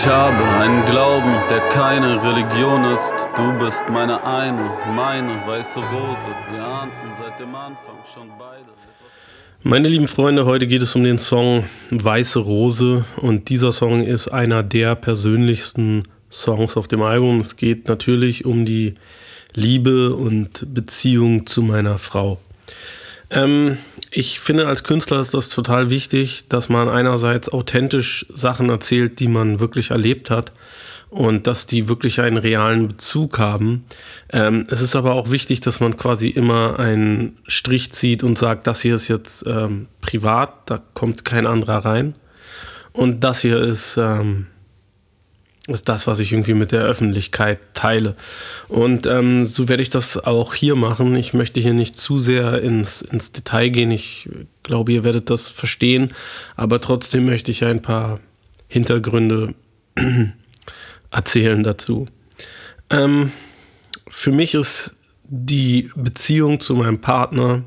Ich habe einen Glauben, der keine Religion ist. Du bist meine eine, meine weiße Rose. Wir ahnten seit dem Anfang schon beide. Meine lieben Freunde, heute geht es um den Song Weiße Rose und dieser Song ist einer der persönlichsten Songs auf dem Album. Es geht natürlich um die Liebe und Beziehung zu meiner Frau. Ähm, ich finde, als Künstler ist das total wichtig, dass man einerseits authentisch Sachen erzählt, die man wirklich erlebt hat und dass die wirklich einen realen Bezug haben. Ähm, es ist aber auch wichtig, dass man quasi immer einen Strich zieht und sagt, das hier ist jetzt ähm, privat, da kommt kein anderer rein. Und das hier ist ähm, ist das, was ich irgendwie mit der Öffentlichkeit teile. Und ähm, so werde ich das auch hier machen. Ich möchte hier nicht zu sehr ins, ins Detail gehen. Ich glaube, ihr werdet das verstehen. Aber trotzdem möchte ich ein paar Hintergründe erzählen dazu. Ähm, für mich ist die Beziehung zu meinem Partner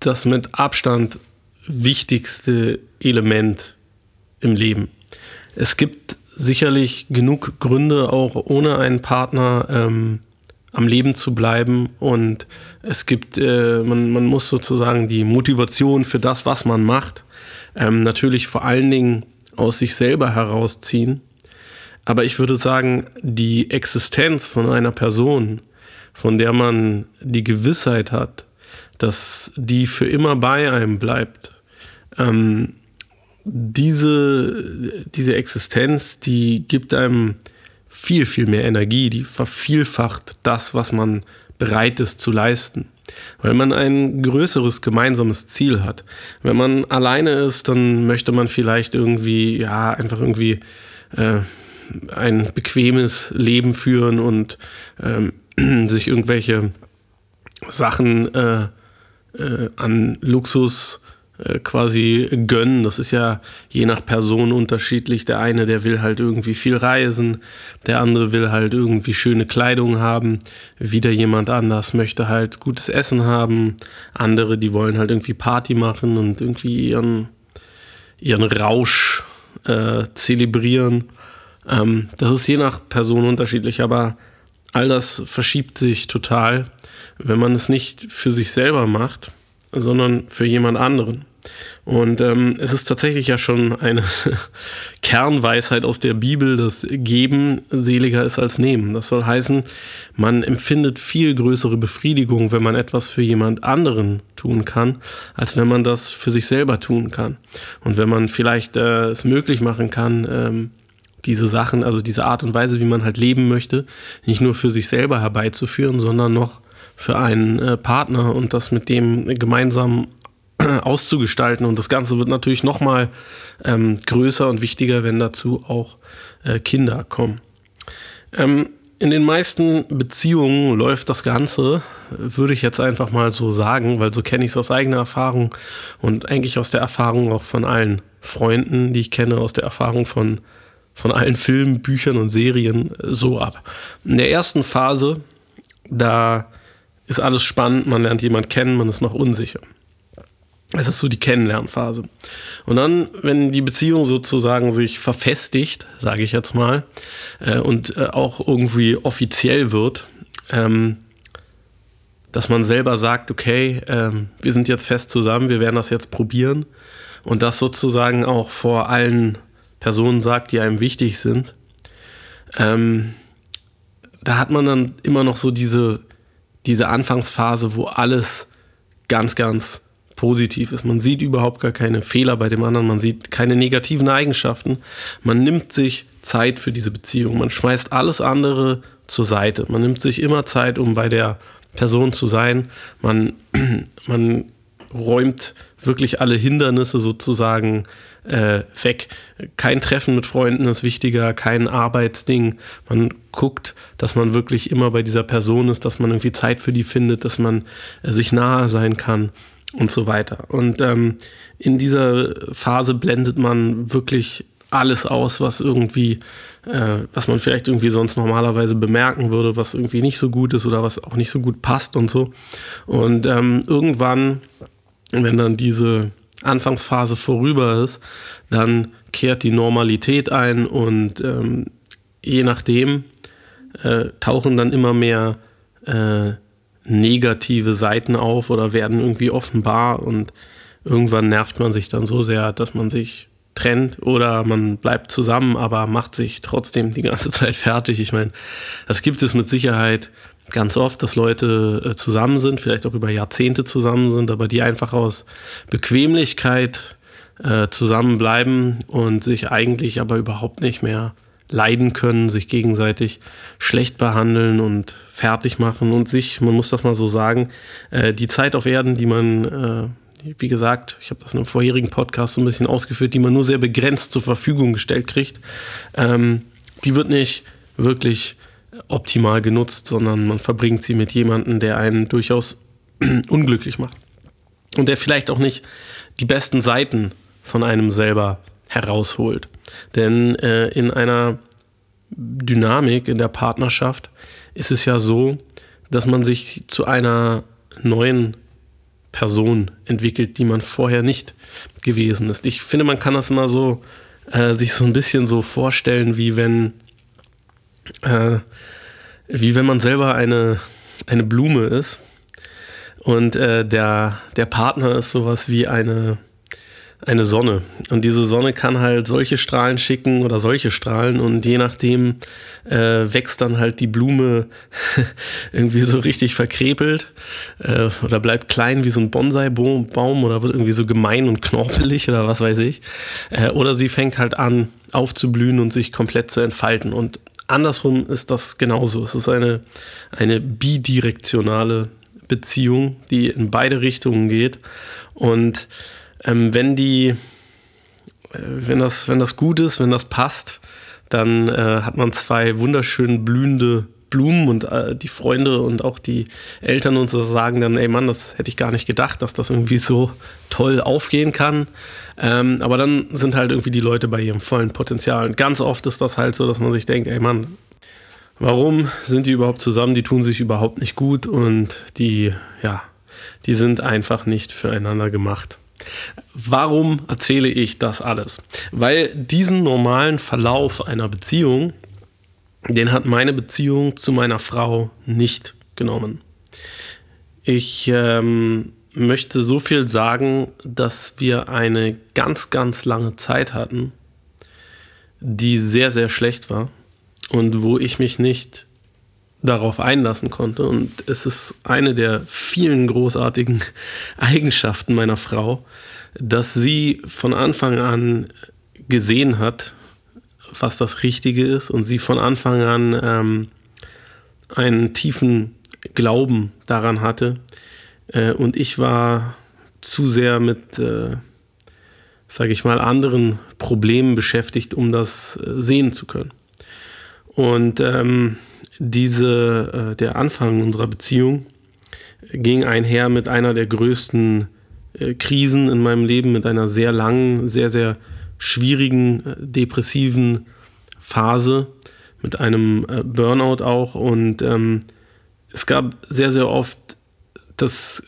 das mit Abstand wichtigste Element im Leben. Es gibt sicherlich genug Gründe, auch ohne einen Partner ähm, am Leben zu bleiben. Und es gibt, äh, man, man muss sozusagen die Motivation für das, was man macht, ähm, natürlich vor allen Dingen aus sich selber herausziehen. Aber ich würde sagen, die Existenz von einer Person, von der man die Gewissheit hat, dass die für immer bei einem bleibt, ähm, diese, diese Existenz, die gibt einem viel, viel mehr Energie, die vervielfacht das, was man bereit ist zu leisten. Weil man ein größeres gemeinsames Ziel hat. Wenn man alleine ist, dann möchte man vielleicht irgendwie, ja, einfach irgendwie äh, ein bequemes Leben führen und ähm, sich irgendwelche Sachen äh, äh, an Luxus quasi gönnen. Das ist ja je nach Person unterschiedlich. Der eine, der will halt irgendwie viel reisen, der andere will halt irgendwie schöne Kleidung haben. Wieder jemand anders möchte halt gutes Essen haben. Andere, die wollen halt irgendwie Party machen und irgendwie ihren, ihren Rausch äh, zelebrieren. Ähm, das ist je nach Person unterschiedlich, aber all das verschiebt sich total, wenn man es nicht für sich selber macht, sondern für jemand anderen. Und ähm, es ist tatsächlich ja schon eine Kernweisheit aus der Bibel, dass Geben seliger ist als Nehmen. Das soll heißen, man empfindet viel größere Befriedigung, wenn man etwas für jemand anderen tun kann, als wenn man das für sich selber tun kann. Und wenn man vielleicht äh, es möglich machen kann, ähm, diese Sachen, also diese Art und Weise, wie man halt leben möchte, nicht nur für sich selber herbeizuführen, sondern noch für einen äh, Partner und das mit dem gemeinsam auszugestalten. Und das Ganze wird natürlich nochmal ähm, größer und wichtiger, wenn dazu auch äh, Kinder kommen. Ähm, in den meisten Beziehungen läuft das Ganze, würde ich jetzt einfach mal so sagen, weil so kenne ich es aus eigener Erfahrung und eigentlich aus der Erfahrung auch von allen Freunden, die ich kenne, aus der Erfahrung von, von allen Filmen, Büchern und Serien äh, so ab. In der ersten Phase, da ist alles spannend, man lernt jemanden kennen, man ist noch unsicher. Es ist so die Kennenlernphase. Und dann, wenn die Beziehung sozusagen sich verfestigt, sage ich jetzt mal, äh, und äh, auch irgendwie offiziell wird, ähm, dass man selber sagt, okay, ähm, wir sind jetzt fest zusammen, wir werden das jetzt probieren und das sozusagen auch vor allen Personen sagt, die einem wichtig sind, ähm, da hat man dann immer noch so diese diese Anfangsphase, wo alles ganz, ganz positiv ist. Man sieht überhaupt gar keine Fehler bei dem anderen, man sieht keine negativen Eigenschaften. Man nimmt sich Zeit für diese Beziehung, man schmeißt alles andere zur Seite. Man nimmt sich immer Zeit, um bei der Person zu sein. Man, man räumt wirklich alle Hindernisse sozusagen äh, weg. Kein Treffen mit Freunden ist wichtiger, kein Arbeitsding. Man guckt, dass man wirklich immer bei dieser Person ist, dass man irgendwie Zeit für die findet, dass man äh, sich nahe sein kann und so weiter. Und ähm, in dieser Phase blendet man wirklich alles aus, was irgendwie, äh, was man vielleicht irgendwie sonst normalerweise bemerken würde, was irgendwie nicht so gut ist oder was auch nicht so gut passt und so. Und ähm, irgendwann, wenn dann diese Anfangsphase vorüber ist, dann kehrt die Normalität ein und ähm, je nachdem äh, tauchen dann immer mehr äh, negative Seiten auf oder werden irgendwie offenbar und irgendwann nervt man sich dann so sehr, dass man sich trennt oder man bleibt zusammen, aber macht sich trotzdem die ganze Zeit fertig. Ich meine, das gibt es mit Sicherheit ganz oft, dass Leute äh, zusammen sind, vielleicht auch über Jahrzehnte zusammen sind, aber die einfach aus Bequemlichkeit äh, zusammenbleiben und sich eigentlich aber überhaupt nicht mehr leiden können, sich gegenseitig schlecht behandeln und fertig machen und sich, man muss das mal so sagen, äh, die Zeit auf Erden, die man, äh, wie gesagt, ich habe das in einem vorherigen Podcast so ein bisschen ausgeführt, die man nur sehr begrenzt zur Verfügung gestellt kriegt, ähm, die wird nicht wirklich optimal genutzt, sondern man verbringt sie mit jemandem, der einen durchaus unglücklich macht. Und der vielleicht auch nicht die besten Seiten von einem selber herausholt. Denn äh, in einer Dynamik in der Partnerschaft ist es ja so, dass man sich zu einer neuen Person entwickelt, die man vorher nicht gewesen ist. Ich finde, man kann das immer so äh, sich so ein bisschen so vorstellen, wie wenn, äh, wie wenn man selber eine, eine Blume ist und äh, der, der Partner ist sowas wie eine, eine Sonne. Und diese Sonne kann halt solche Strahlen schicken oder solche Strahlen und je nachdem äh, wächst dann halt die Blume irgendwie so richtig verkrepelt äh, oder bleibt klein wie so ein Bonsai-Baum oder wird irgendwie so gemein und knorpelig oder was weiß ich. Äh, oder sie fängt halt an aufzublühen und sich komplett zu entfalten. Und andersrum ist das genauso. Es ist eine, eine bidirektionale Beziehung, die in beide Richtungen geht. Und ähm, wenn die, äh, wenn das, wenn das gut ist, wenn das passt, dann äh, hat man zwei wunderschön blühende Blumen und äh, die Freunde und auch die Eltern und so sagen dann, ey Mann, das hätte ich gar nicht gedacht, dass das irgendwie so toll aufgehen kann. Ähm, aber dann sind halt irgendwie die Leute bei ihrem vollen Potenzial. Und ganz oft ist das halt so, dass man sich denkt, ey Mann, warum sind die überhaupt zusammen? Die tun sich überhaupt nicht gut und die, ja, die sind einfach nicht füreinander gemacht. Warum erzähle ich das alles? Weil diesen normalen Verlauf einer Beziehung, den hat meine Beziehung zu meiner Frau nicht genommen. Ich ähm, möchte so viel sagen, dass wir eine ganz, ganz lange Zeit hatten, die sehr, sehr schlecht war und wo ich mich nicht darauf einlassen konnte. Und es ist eine der vielen großartigen Eigenschaften meiner Frau, dass sie von Anfang an gesehen hat, was das Richtige ist und sie von Anfang an ähm, einen tiefen Glauben daran hatte. Äh, und ich war zu sehr mit, äh, sage ich mal, anderen Problemen beschäftigt, um das äh, sehen zu können. Und ähm, diese, äh, der Anfang unserer Beziehung ging einher mit einer der größten äh, Krisen in meinem Leben, mit einer sehr langen, sehr, sehr schwierigen, äh, depressiven Phase, mit einem äh, Burnout auch. Und ähm, es gab sehr, sehr oft das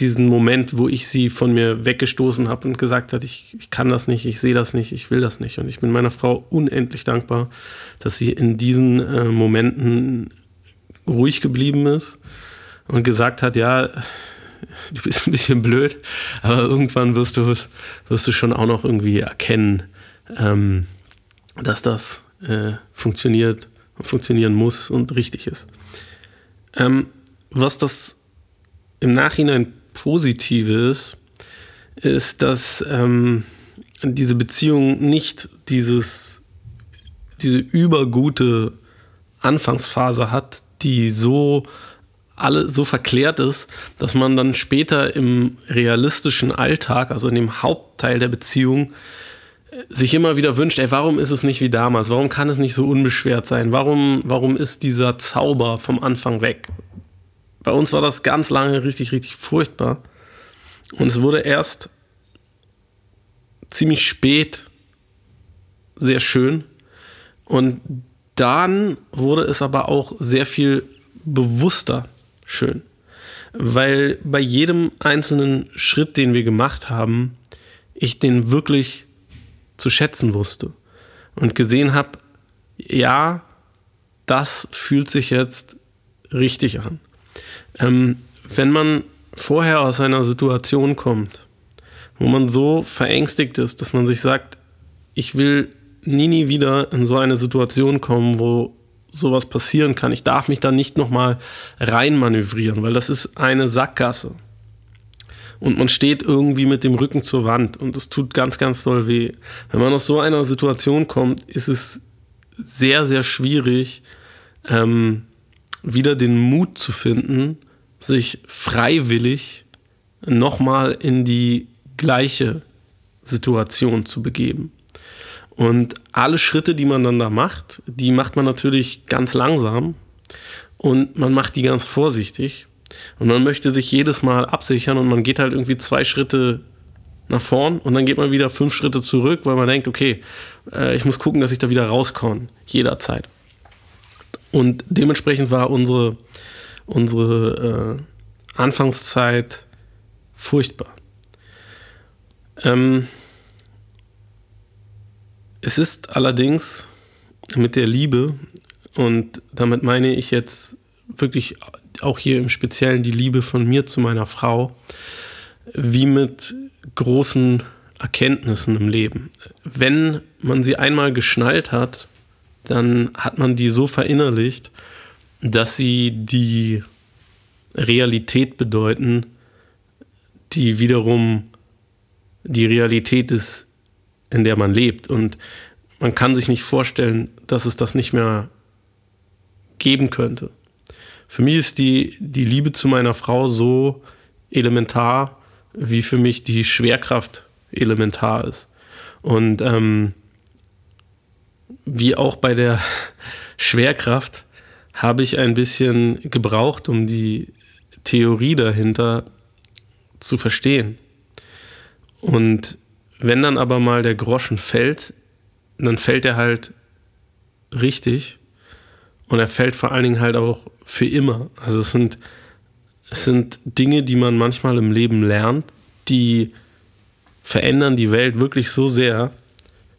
diesen Moment, wo ich sie von mir weggestoßen habe und gesagt hat, ich, ich kann das nicht, ich sehe das nicht, ich will das nicht. Und ich bin meiner Frau unendlich dankbar, dass sie in diesen äh, Momenten ruhig geblieben ist und gesagt hat, ja, du bist ein bisschen blöd, aber irgendwann wirst du, wirst du schon auch noch irgendwie erkennen, ähm, dass das äh, funktioniert und funktionieren muss und richtig ist. Ähm, was das im Nachhinein Positives ist, dass ähm, diese Beziehung nicht dieses, diese übergute Anfangsphase hat, die so alle so verklärt ist, dass man dann später im realistischen Alltag, also in dem Hauptteil der Beziehung, sich immer wieder wünscht, ey, warum ist es nicht wie damals? Warum kann es nicht so unbeschwert sein? Warum, warum ist dieser Zauber vom Anfang weg? Bei uns war das ganz lange richtig, richtig furchtbar. Und es wurde erst ziemlich spät sehr schön. Und dann wurde es aber auch sehr viel bewusster schön. weil bei jedem einzelnen Schritt, den wir gemacht haben, ich den wirklich zu schätzen wusste und gesehen habe, ja, das fühlt sich jetzt richtig an. Ähm, wenn man vorher aus einer Situation kommt, wo man so verängstigt ist, dass man sich sagt, ich will nie, nie wieder in so eine Situation kommen, wo sowas passieren kann. Ich darf mich da nicht nochmal reinmanövrieren, weil das ist eine Sackgasse. Und man steht irgendwie mit dem Rücken zur Wand und es tut ganz, ganz doll weh. Wenn man aus so einer Situation kommt, ist es sehr, sehr schwierig, ähm, wieder den Mut zu finden, sich freiwillig nochmal in die gleiche Situation zu begeben. Und alle Schritte, die man dann da macht, die macht man natürlich ganz langsam und man macht die ganz vorsichtig. Und man möchte sich jedes Mal absichern und man geht halt irgendwie zwei Schritte nach vorn und dann geht man wieder fünf Schritte zurück, weil man denkt, okay, äh, ich muss gucken, dass ich da wieder rauskomme, jederzeit. Und dementsprechend war unsere, unsere äh, Anfangszeit furchtbar. Ähm, es ist allerdings mit der Liebe, und damit meine ich jetzt wirklich auch hier im Speziellen die Liebe von mir zu meiner Frau, wie mit großen Erkenntnissen im Leben. Wenn man sie einmal geschnallt hat, dann hat man die so verinnerlicht, dass sie die Realität bedeuten, die wiederum die Realität ist, in der man lebt. Und man kann sich nicht vorstellen, dass es das nicht mehr geben könnte. Für mich ist die, die Liebe zu meiner Frau so elementar, wie für mich die Schwerkraft elementar ist. Und ähm, wie auch bei der Schwerkraft habe ich ein bisschen gebraucht, um die Theorie dahinter zu verstehen. Und wenn dann aber mal der Groschen fällt, dann fällt er halt richtig und er fällt vor allen Dingen halt auch für immer. Also es sind, es sind Dinge, die man manchmal im Leben lernt, die verändern die Welt wirklich so sehr,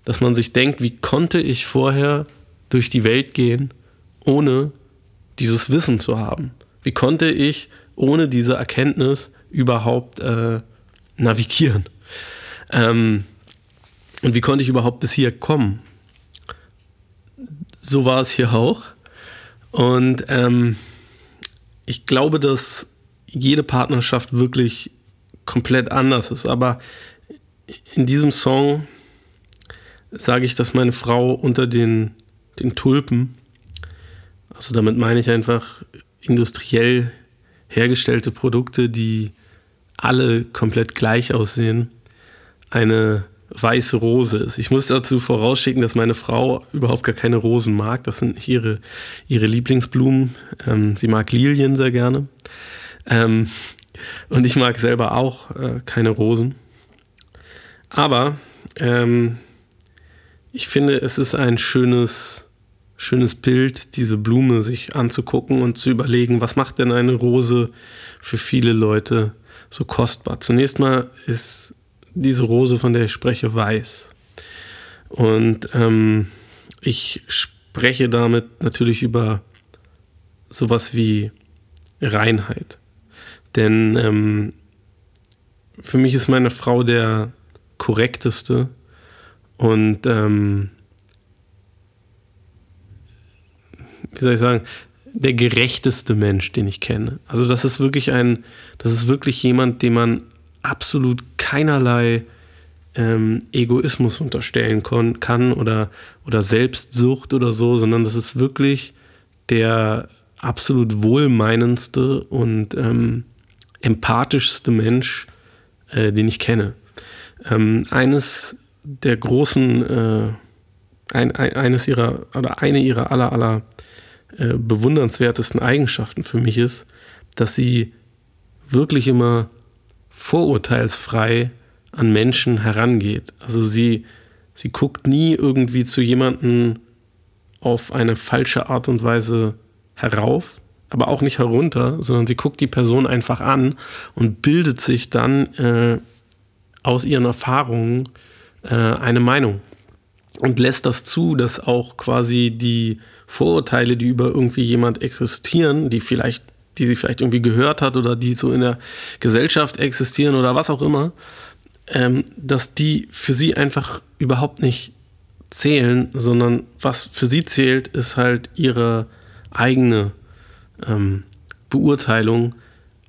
dass man sich denkt, wie konnte ich vorher durch die Welt gehen, ohne dieses Wissen zu haben? Wie konnte ich ohne diese Erkenntnis überhaupt äh, navigieren? Ähm, und wie konnte ich überhaupt bis hier kommen? So war es hier auch. Und ähm, ich glaube, dass jede Partnerschaft wirklich komplett anders ist. Aber in diesem Song sage ich, dass meine Frau unter den, den Tulpen, also damit meine ich einfach industriell hergestellte Produkte, die alle komplett gleich aussehen, eine weiße Rose ist. Ich muss dazu vorausschicken, dass meine Frau überhaupt gar keine Rosen mag. Das sind nicht ihre, ihre Lieblingsblumen. Ähm, sie mag Lilien sehr gerne. Ähm, und ich mag selber auch äh, keine Rosen. Aber ähm, ich finde, es ist ein schönes, schönes Bild, diese Blume sich anzugucken und zu überlegen, was macht denn eine Rose für viele Leute so kostbar. Zunächst mal ist diese Rose, von der ich spreche, weiß. Und ähm, ich spreche damit natürlich über sowas wie Reinheit. Denn ähm, für mich ist meine Frau der korrekteste und ähm, wie soll ich sagen, der gerechteste Mensch, den ich kenne. Also das ist wirklich ein, das ist wirklich jemand, dem man absolut keinerlei ähm, Egoismus unterstellen kann oder, oder Selbstsucht oder so, sondern das ist wirklich der absolut wohlmeinendste und ähm, empathischste Mensch, äh, den ich kenne. Ähm, eines der großen, äh, ein, ein, eines ihrer oder eine ihrer aller aller äh, bewundernswertesten Eigenschaften für mich ist, dass sie wirklich immer vorurteilsfrei an Menschen herangeht. Also sie, sie guckt nie irgendwie zu jemandem auf eine falsche Art und Weise herauf, aber auch nicht herunter, sondern sie guckt die Person einfach an und bildet sich dann äh, aus ihren Erfahrungen äh, eine Meinung und lässt das zu, dass auch quasi die Vorurteile, die über irgendwie jemand existieren, die vielleicht, die sie vielleicht irgendwie gehört hat oder die so in der Gesellschaft existieren oder was auch immer, ähm, dass die für sie einfach überhaupt nicht zählen, sondern was für sie zählt, ist halt ihre eigene ähm, Beurteilung,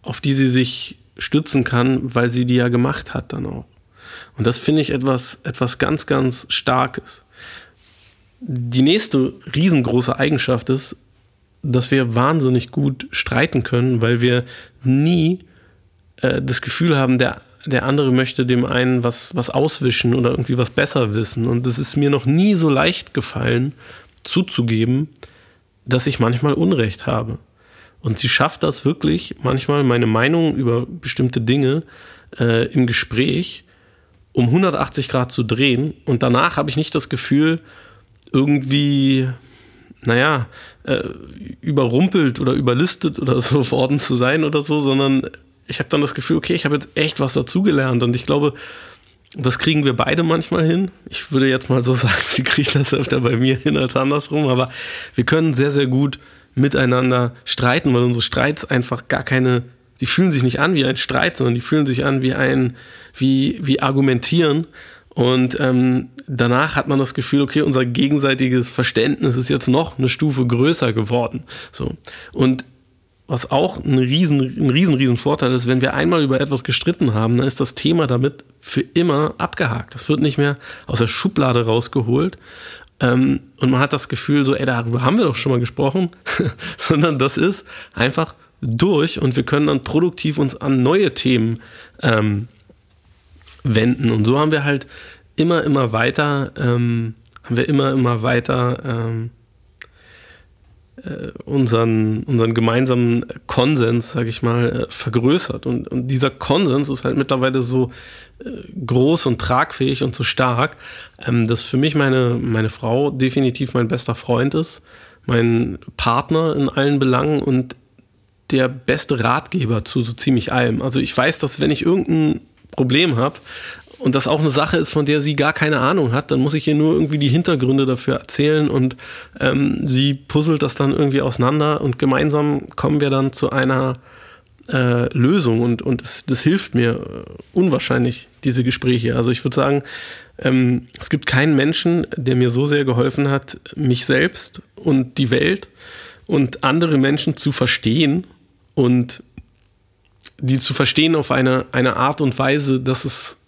auf die sie sich stützen kann, weil sie die ja gemacht hat dann auch. Und das finde ich etwas, etwas ganz, ganz Starkes. Die nächste riesengroße Eigenschaft ist, dass wir wahnsinnig gut streiten können, weil wir nie äh, das Gefühl haben, der, der andere möchte dem einen was, was auswischen oder irgendwie was besser wissen. Und es ist mir noch nie so leicht gefallen, zuzugeben, dass ich manchmal Unrecht habe. Und sie schafft das wirklich, manchmal meine Meinung über bestimmte Dinge äh, im Gespräch um 180 Grad zu drehen. Und danach habe ich nicht das Gefühl, irgendwie, naja, äh, überrumpelt oder überlistet oder so worden zu sein oder so, sondern ich habe dann das Gefühl, okay, ich habe jetzt echt was dazugelernt. Und ich glaube, das kriegen wir beide manchmal hin. Ich würde jetzt mal so sagen, sie kriegt das öfter bei mir hin als andersrum, aber wir können sehr, sehr gut miteinander streiten, weil unsere Streits einfach gar keine, die fühlen sich nicht an wie ein Streit, sondern die fühlen sich an wie ein, wie, wie argumentieren. Und ähm, danach hat man das Gefühl, okay, unser gegenseitiges Verständnis ist jetzt noch eine Stufe größer geworden. So. Und was auch ein riesen, ein riesen, riesen Vorteil ist, wenn wir einmal über etwas gestritten haben, dann ist das Thema damit für immer abgehakt. Das wird nicht mehr aus der Schublade rausgeholt. Ähm, und man hat das Gefühl, so, ey, darüber haben wir doch schon mal gesprochen, sondern das ist einfach durch und wir können dann produktiv uns an neue Themen ähm, wenden. Und so haben wir halt immer, immer weiter, ähm, haben wir immer, immer weiter ähm, äh, unseren, unseren gemeinsamen Konsens, sage ich mal, äh, vergrößert. Und, und dieser Konsens ist halt mittlerweile so äh, groß und tragfähig und so stark, ähm, dass für mich meine, meine Frau definitiv mein bester Freund ist, mein Partner in allen Belangen und der beste Ratgeber zu so ziemlich allem. Also ich weiß, dass wenn ich irgendein Problem habe, und das auch eine Sache ist, von der sie gar keine Ahnung hat, dann muss ich ihr nur irgendwie die Hintergründe dafür erzählen und ähm, sie puzzelt das dann irgendwie auseinander und gemeinsam kommen wir dann zu einer äh, Lösung und, und das, das hilft mir äh, unwahrscheinlich, diese Gespräche. Also ich würde sagen, ähm, es gibt keinen Menschen, der mir so sehr geholfen hat, mich selbst und die Welt und andere Menschen zu verstehen und die zu verstehen auf eine, eine Art und Weise, dass es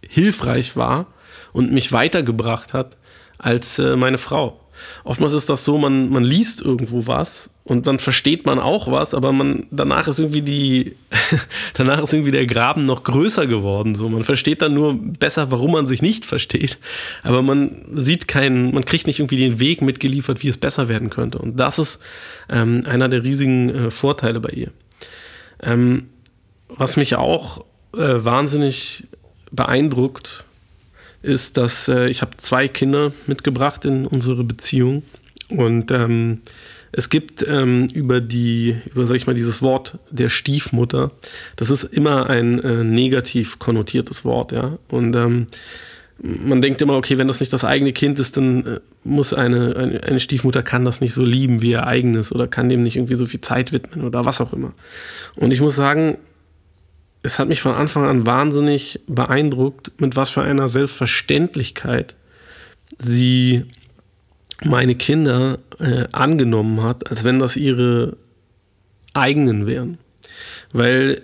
hilfreich war und mich weitergebracht hat als äh, meine Frau. Oftmals ist das so, man, man liest irgendwo was und dann versteht man auch was, aber man, danach ist irgendwie die, danach ist irgendwie der Graben noch größer geworden. So. Man versteht dann nur besser, warum man sich nicht versteht. Aber man sieht keinen, man kriegt nicht irgendwie den Weg mitgeliefert, wie es besser werden könnte. Und das ist ähm, einer der riesigen äh, Vorteile bei ihr. Ähm, was mich auch äh, wahnsinnig beeindruckt, ist, dass äh, ich habe zwei Kinder mitgebracht in unsere Beziehung und ähm, es gibt ähm, über die, über sag ich mal, dieses Wort der Stiefmutter, das ist immer ein äh, negativ konnotiertes Wort, ja. Und ähm, man denkt immer, okay, wenn das nicht das eigene Kind ist, dann äh, muss eine, eine, eine, Stiefmutter kann das nicht so lieben wie ihr eigenes oder kann dem nicht irgendwie so viel Zeit widmen oder was auch immer. Und ich muss sagen, es hat mich von Anfang an wahnsinnig beeindruckt, mit was für einer Selbstverständlichkeit sie meine Kinder äh, angenommen hat, als wenn das ihre eigenen wären. Weil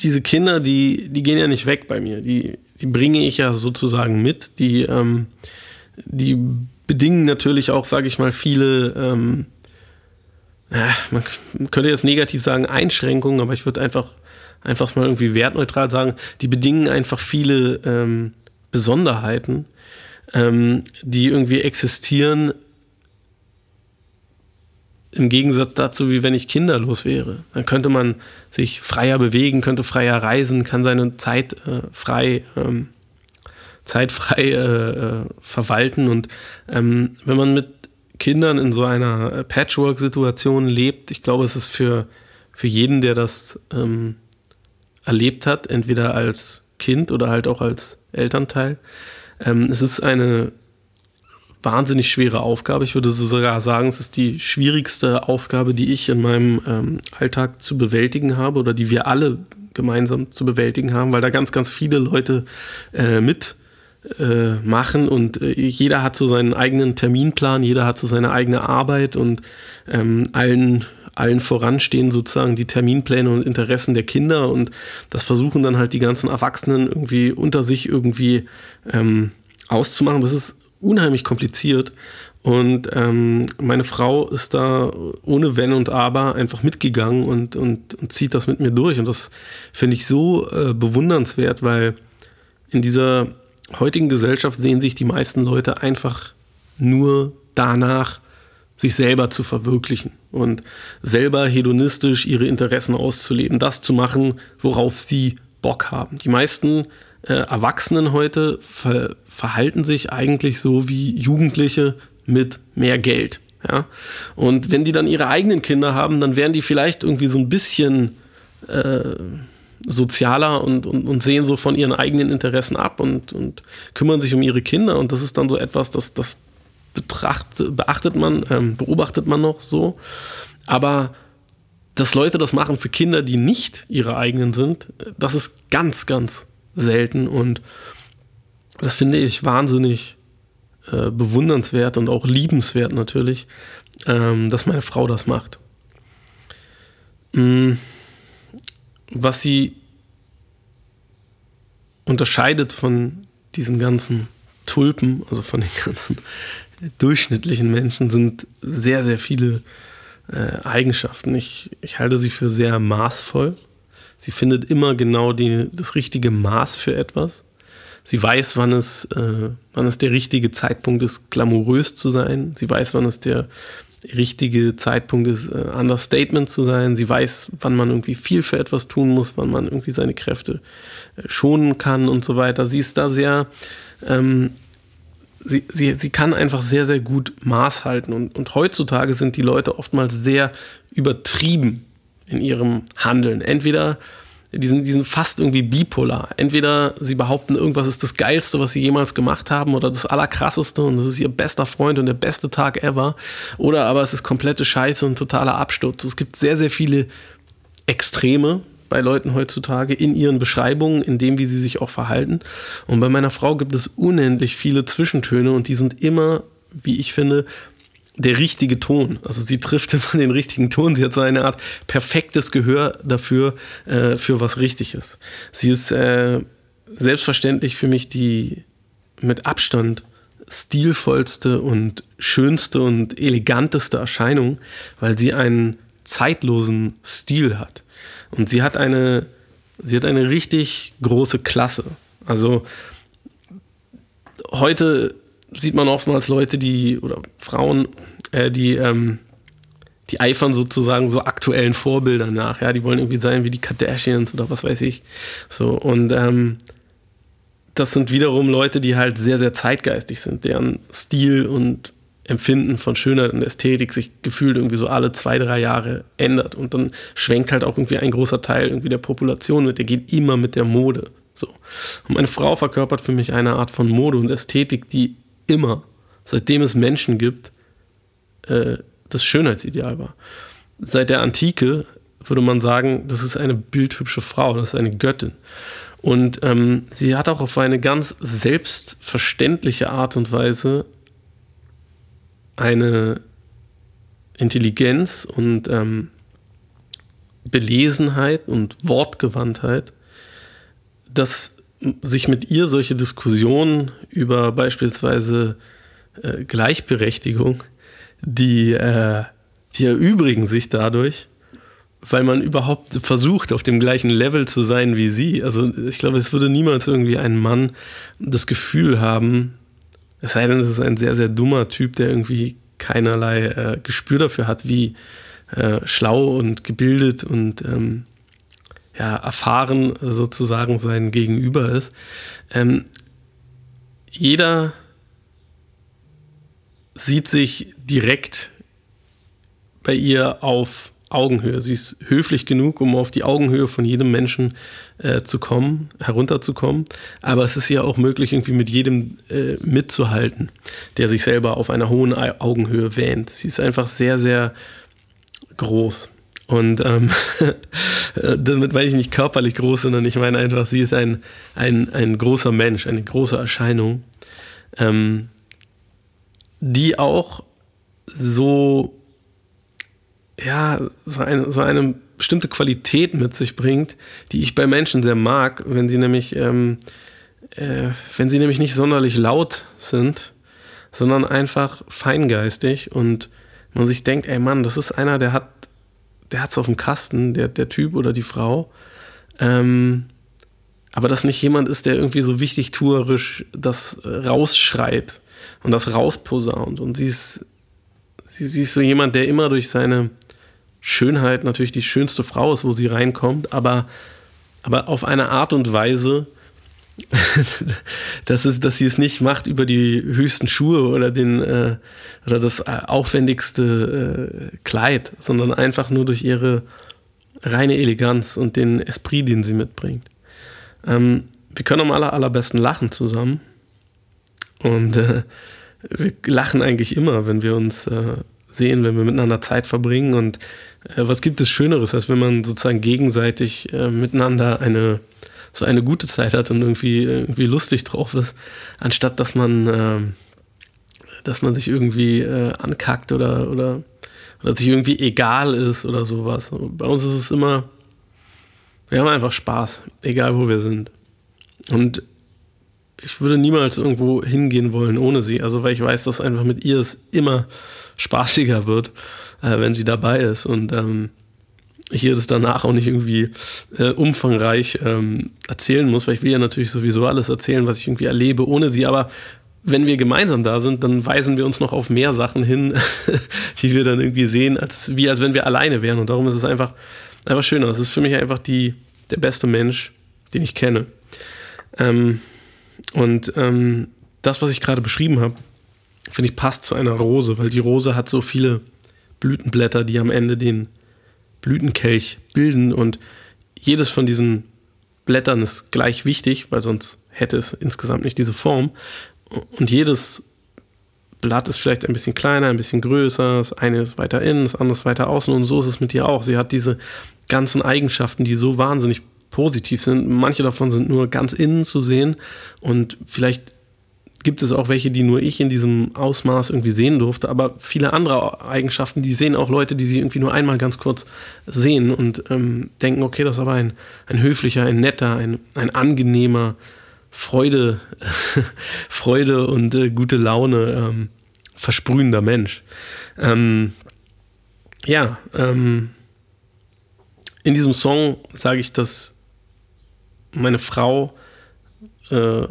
diese Kinder, die, die gehen ja nicht weg bei mir. Die, die bringe ich ja sozusagen mit. Die, ähm, die bedingen natürlich auch, sage ich mal, viele, ähm, ja, man könnte jetzt negativ sagen, Einschränkungen, aber ich würde einfach einfach mal irgendwie wertneutral sagen, die bedingen einfach viele ähm, Besonderheiten, ähm, die irgendwie existieren im Gegensatz dazu, wie wenn ich kinderlos wäre. Dann könnte man sich freier bewegen, könnte freier reisen, kann seine Zeit äh, frei, ähm, zeitfrei äh, äh, verwalten. Und ähm, wenn man mit Kindern in so einer äh, Patchwork-Situation lebt. Ich glaube, es ist für, für jeden, der das ähm, erlebt hat, entweder als Kind oder halt auch als Elternteil. Ähm, es ist eine wahnsinnig schwere Aufgabe. Ich würde sogar sagen, es ist die schwierigste Aufgabe, die ich in meinem ähm, Alltag zu bewältigen habe oder die wir alle gemeinsam zu bewältigen haben, weil da ganz, ganz viele Leute äh, mit äh, machen und äh, jeder hat so seinen eigenen Terminplan, jeder hat so seine eigene Arbeit und ähm, allen allen voranstehen sozusagen die Terminpläne und Interessen der Kinder und das versuchen dann halt die ganzen Erwachsenen irgendwie unter sich irgendwie ähm, auszumachen. Das ist unheimlich kompliziert und ähm, meine Frau ist da ohne Wenn und Aber einfach mitgegangen und, und, und zieht das mit mir durch und das finde ich so äh, bewundernswert, weil in dieser heutigen Gesellschaft sehen sich die meisten Leute einfach nur danach, sich selber zu verwirklichen und selber hedonistisch ihre Interessen auszuleben, das zu machen, worauf sie Bock haben. Die meisten äh, Erwachsenen heute ver verhalten sich eigentlich so wie Jugendliche mit mehr Geld. Ja? Und wenn die dann ihre eigenen Kinder haben, dann werden die vielleicht irgendwie so ein bisschen äh, sozialer und, und, und, sehen so von ihren eigenen Interessen ab und, und kümmern sich um ihre Kinder. Und das ist dann so etwas, das, das betracht, beachtet man, ähm, beobachtet man noch so. Aber dass Leute das machen für Kinder, die nicht ihre eigenen sind, das ist ganz, ganz selten. Und das finde ich wahnsinnig äh, bewundernswert und auch liebenswert natürlich, ähm, dass meine Frau das macht. Mhm was sie unterscheidet von diesen ganzen Tulpen, also von den ganzen durchschnittlichen Menschen, sind sehr, sehr viele äh, Eigenschaften. Ich, ich halte sie für sehr maßvoll. Sie findet immer genau die, das richtige Maß für etwas. Sie weiß, wann es, äh, wann es der richtige Zeitpunkt ist, glamourös zu sein. Sie weiß, wann es der richtige Zeitpunkt ist, äh, Understatement zu sein. Sie weiß, wann man irgendwie viel für etwas tun muss, wann man irgendwie seine Kräfte äh, schonen kann und so weiter. Sie ist da sehr, ähm, sie, sie, sie kann einfach sehr, sehr gut Maß halten. Und, und heutzutage sind die Leute oftmals sehr übertrieben in ihrem Handeln. Entweder die sind, die sind fast irgendwie bipolar. Entweder sie behaupten, irgendwas ist das Geilste, was sie jemals gemacht haben oder das Allerkrasseste und das ist ihr bester Freund und der beste Tag ever. Oder aber es ist komplette Scheiße und totaler Absturz. Es gibt sehr, sehr viele Extreme bei Leuten heutzutage in ihren Beschreibungen, in dem, wie sie sich auch verhalten. Und bei meiner Frau gibt es unendlich viele Zwischentöne und die sind immer, wie ich finde, der richtige Ton. Also sie trifft immer den richtigen Ton. Sie hat so eine Art perfektes Gehör dafür, äh, für was richtig ist. Sie ist äh, selbstverständlich für mich die mit Abstand stilvollste und schönste und eleganteste Erscheinung, weil sie einen zeitlosen Stil hat. Und sie hat eine, sie hat eine richtig große Klasse. Also heute sieht man oftmals Leute, die, oder Frauen, äh, die, ähm, die eifern sozusagen so aktuellen Vorbildern nach. Ja, die wollen irgendwie sein wie die Kardashians oder was weiß ich. So, und ähm, das sind wiederum Leute, die halt sehr, sehr zeitgeistig sind, deren Stil und Empfinden von Schönheit und Ästhetik sich gefühlt irgendwie so alle zwei, drei Jahre ändert. Und dann schwenkt halt auch irgendwie ein großer Teil irgendwie der Population mit, der geht immer mit der Mode. So. Und meine Frau verkörpert für mich eine Art von Mode und Ästhetik, die immer, seitdem es Menschen gibt, äh, das Schönheitsideal war. Seit der Antike würde man sagen, das ist eine bildhübsche Frau, das ist eine Göttin. Und ähm, sie hat auch auf eine ganz selbstverständliche Art und Weise eine Intelligenz und ähm, Belesenheit und Wortgewandtheit, dass sich mit ihr solche Diskussionen über beispielsweise äh, Gleichberechtigung, die, äh, die erübrigen sich dadurch, weil man überhaupt versucht, auf dem gleichen Level zu sein wie sie. Also ich glaube, es würde niemals irgendwie ein Mann das Gefühl haben, es sei denn, es ist ein sehr, sehr dummer Typ, der irgendwie keinerlei äh, Gespür dafür hat, wie äh, schlau und gebildet und ähm, ja, erfahren sozusagen sein Gegenüber ist. Ähm, jeder, sieht sich direkt bei ihr auf Augenhöhe. Sie ist höflich genug, um auf die Augenhöhe von jedem Menschen äh, zu kommen, herunterzukommen. Aber es ist ja auch möglich, irgendwie mit jedem äh, mitzuhalten, der sich selber auf einer hohen Augenhöhe wähnt. Sie ist einfach sehr, sehr groß. Und ähm, damit meine ich nicht körperlich groß, sondern ich meine einfach, sie ist ein, ein, ein großer Mensch, eine große Erscheinung, ähm, die auch so ja, so, ein, so eine bestimmte Qualität mit sich bringt, die ich bei Menschen sehr mag, wenn sie nämlich, ähm, äh, wenn sie nämlich nicht sonderlich laut sind, sondern einfach feingeistig und man sich denkt, ey Mann, das ist einer, der hat, der hat's auf dem Kasten, der, der Typ oder die Frau. Ähm, aber das nicht jemand ist, der irgendwie so wichtig tuerisch das rausschreit und das rausposaunt. Und sie ist, sie, sie ist so jemand, der immer durch seine Schönheit natürlich die schönste Frau ist, wo sie reinkommt, aber, aber auf eine Art und Weise, dass, es, dass sie es nicht macht über die höchsten Schuhe oder, den, äh, oder das äh, aufwendigste äh, Kleid, sondern einfach nur durch ihre reine Eleganz und den Esprit, den sie mitbringt. Ähm, wir können am aller, allerbesten lachen zusammen. Und äh, wir lachen eigentlich immer, wenn wir uns äh, sehen, wenn wir miteinander Zeit verbringen. Und äh, was gibt es Schöneres, als wenn man sozusagen gegenseitig äh, miteinander eine so eine gute Zeit hat und irgendwie, irgendwie lustig drauf ist, anstatt dass man, äh, dass man sich irgendwie äh, ankackt oder, oder, oder sich irgendwie egal ist oder sowas. Bei uns ist es immer, wir haben einfach Spaß, egal wo wir sind. Und ich würde niemals irgendwo hingehen wollen ohne sie. Also, weil ich weiß, dass einfach mit ihr es immer spaßiger wird äh, wenn sie dabei ist. Und ähm, ich ihr das danach auch nicht irgendwie äh, umfangreich ähm, erzählen muss, weil ich will ja natürlich sowieso alles erzählen, was ich irgendwie erlebe ohne sie. Aber wenn wir gemeinsam da sind, dann weisen wir uns noch auf mehr Sachen hin, die wir dann irgendwie sehen, als wie als wenn wir alleine wären. Und darum ist es einfach, einfach schöner. Es ist für mich einfach die, der beste Mensch, den ich kenne. Ähm, und ähm, das, was ich gerade beschrieben habe, finde ich passt zu einer Rose, weil die Rose hat so viele Blütenblätter, die am Ende den Blütenkelch bilden. Und jedes von diesen Blättern ist gleich wichtig, weil sonst hätte es insgesamt nicht diese Form. Und jedes Blatt ist vielleicht ein bisschen kleiner, ein bisschen größer. Das eine ist weiter innen, das andere ist weiter außen. Und so ist es mit ihr auch. Sie hat diese ganzen Eigenschaften, die so wahnsinnig positiv sind. Manche davon sind nur ganz innen zu sehen. Und vielleicht gibt es auch welche, die nur ich in diesem Ausmaß irgendwie sehen durfte, aber viele andere Eigenschaften, die sehen auch Leute, die sie irgendwie nur einmal ganz kurz sehen und ähm, denken, okay, das ist aber ein, ein höflicher, ein netter, ein, ein angenehmer, Freude, Freude und äh, gute Laune ähm, versprühender Mensch. Ähm, ja, ähm, in diesem Song sage ich, dass meine Frau äh,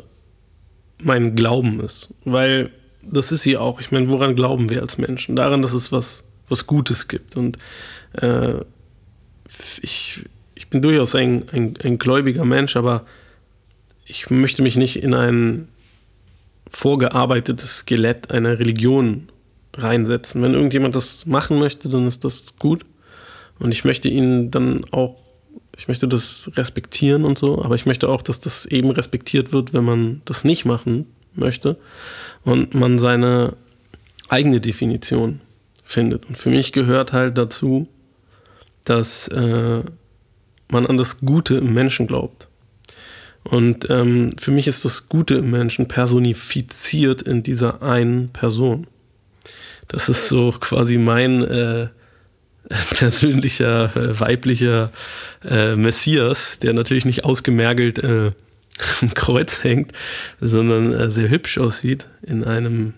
mein Glauben ist. Weil das ist sie auch. Ich meine, woran glauben wir als Menschen? Daran, dass es was, was Gutes gibt. Und äh, ich, ich bin durchaus ein, ein, ein gläubiger Mensch, aber ich möchte mich nicht in ein vorgearbeitetes Skelett einer Religion reinsetzen. Wenn irgendjemand das machen möchte, dann ist das gut. Und ich möchte ihn dann auch ich möchte das respektieren und so, aber ich möchte auch, dass das eben respektiert wird, wenn man das nicht machen möchte und man seine eigene Definition findet. Und für mich gehört halt dazu, dass äh, man an das Gute im Menschen glaubt. Und ähm, für mich ist das Gute im Menschen personifiziert in dieser einen Person. Das ist so quasi mein äh, persönlicher, äh, weiblicher äh, Messias, der natürlich nicht ausgemergelt äh, am Kreuz hängt, sondern äh, sehr hübsch aussieht in einem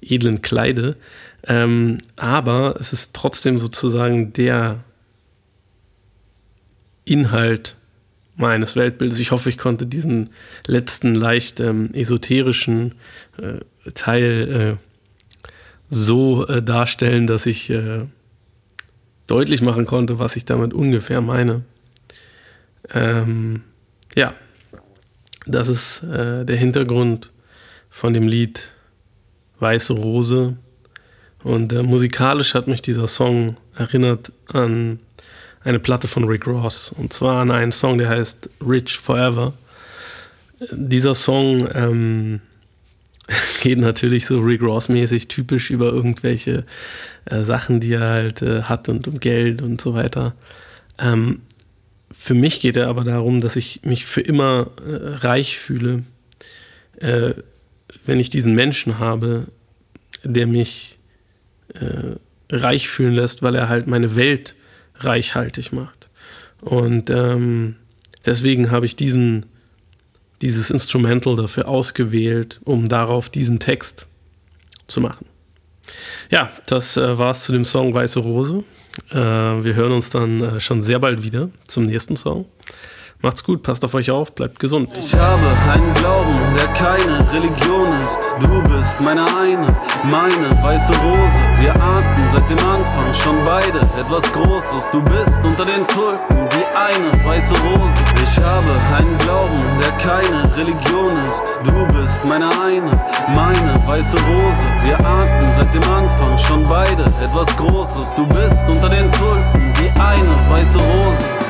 edlen Kleide. Ähm, aber es ist trotzdem sozusagen der Inhalt meines Weltbildes. Ich hoffe, ich konnte diesen letzten leicht ähm, esoterischen äh, Teil äh, so darstellen, dass ich deutlich machen konnte, was ich damit ungefähr meine. Ähm, ja, das ist äh, der Hintergrund von dem Lied Weiße Rose Und äh, musikalisch hat mich dieser Song erinnert an eine Platte von Rick Ross. Und zwar an einen Song, der heißt Rich Forever. Dieser Song ähm, geht natürlich so Rick Ross-mäßig typisch über irgendwelche äh, Sachen, die er halt äh, hat und um Geld und so weiter. Ähm, für mich geht er aber darum, dass ich mich für immer äh, reich fühle, äh, wenn ich diesen Menschen habe, der mich äh, reich fühlen lässt, weil er halt meine Welt reichhaltig macht. Und ähm, deswegen habe ich diesen, dieses Instrumental dafür ausgewählt, um darauf diesen Text zu machen. Ja, das äh, es zu dem Song Weiße Rose. Äh, wir hören uns dann äh, schon sehr bald wieder zum nächsten Song. Macht's gut, passt auf euch auf, bleibt gesund. Ich habe einen Glauben, der keine Religion ist. Du bist meine eine, meine weiße Rose. Wir ahnten seit dem Anfang schon beide etwas Großes. Du bist unter den Tulpen die eine weiße Rose. Ich habe einen Glauben, der keine Religion ist. Du bist meine eine, meine weiße Rose. Wir ahnten seit dem Anfang schon beide etwas Großes. Du bist unter den Tulpen die eine weiße Rose.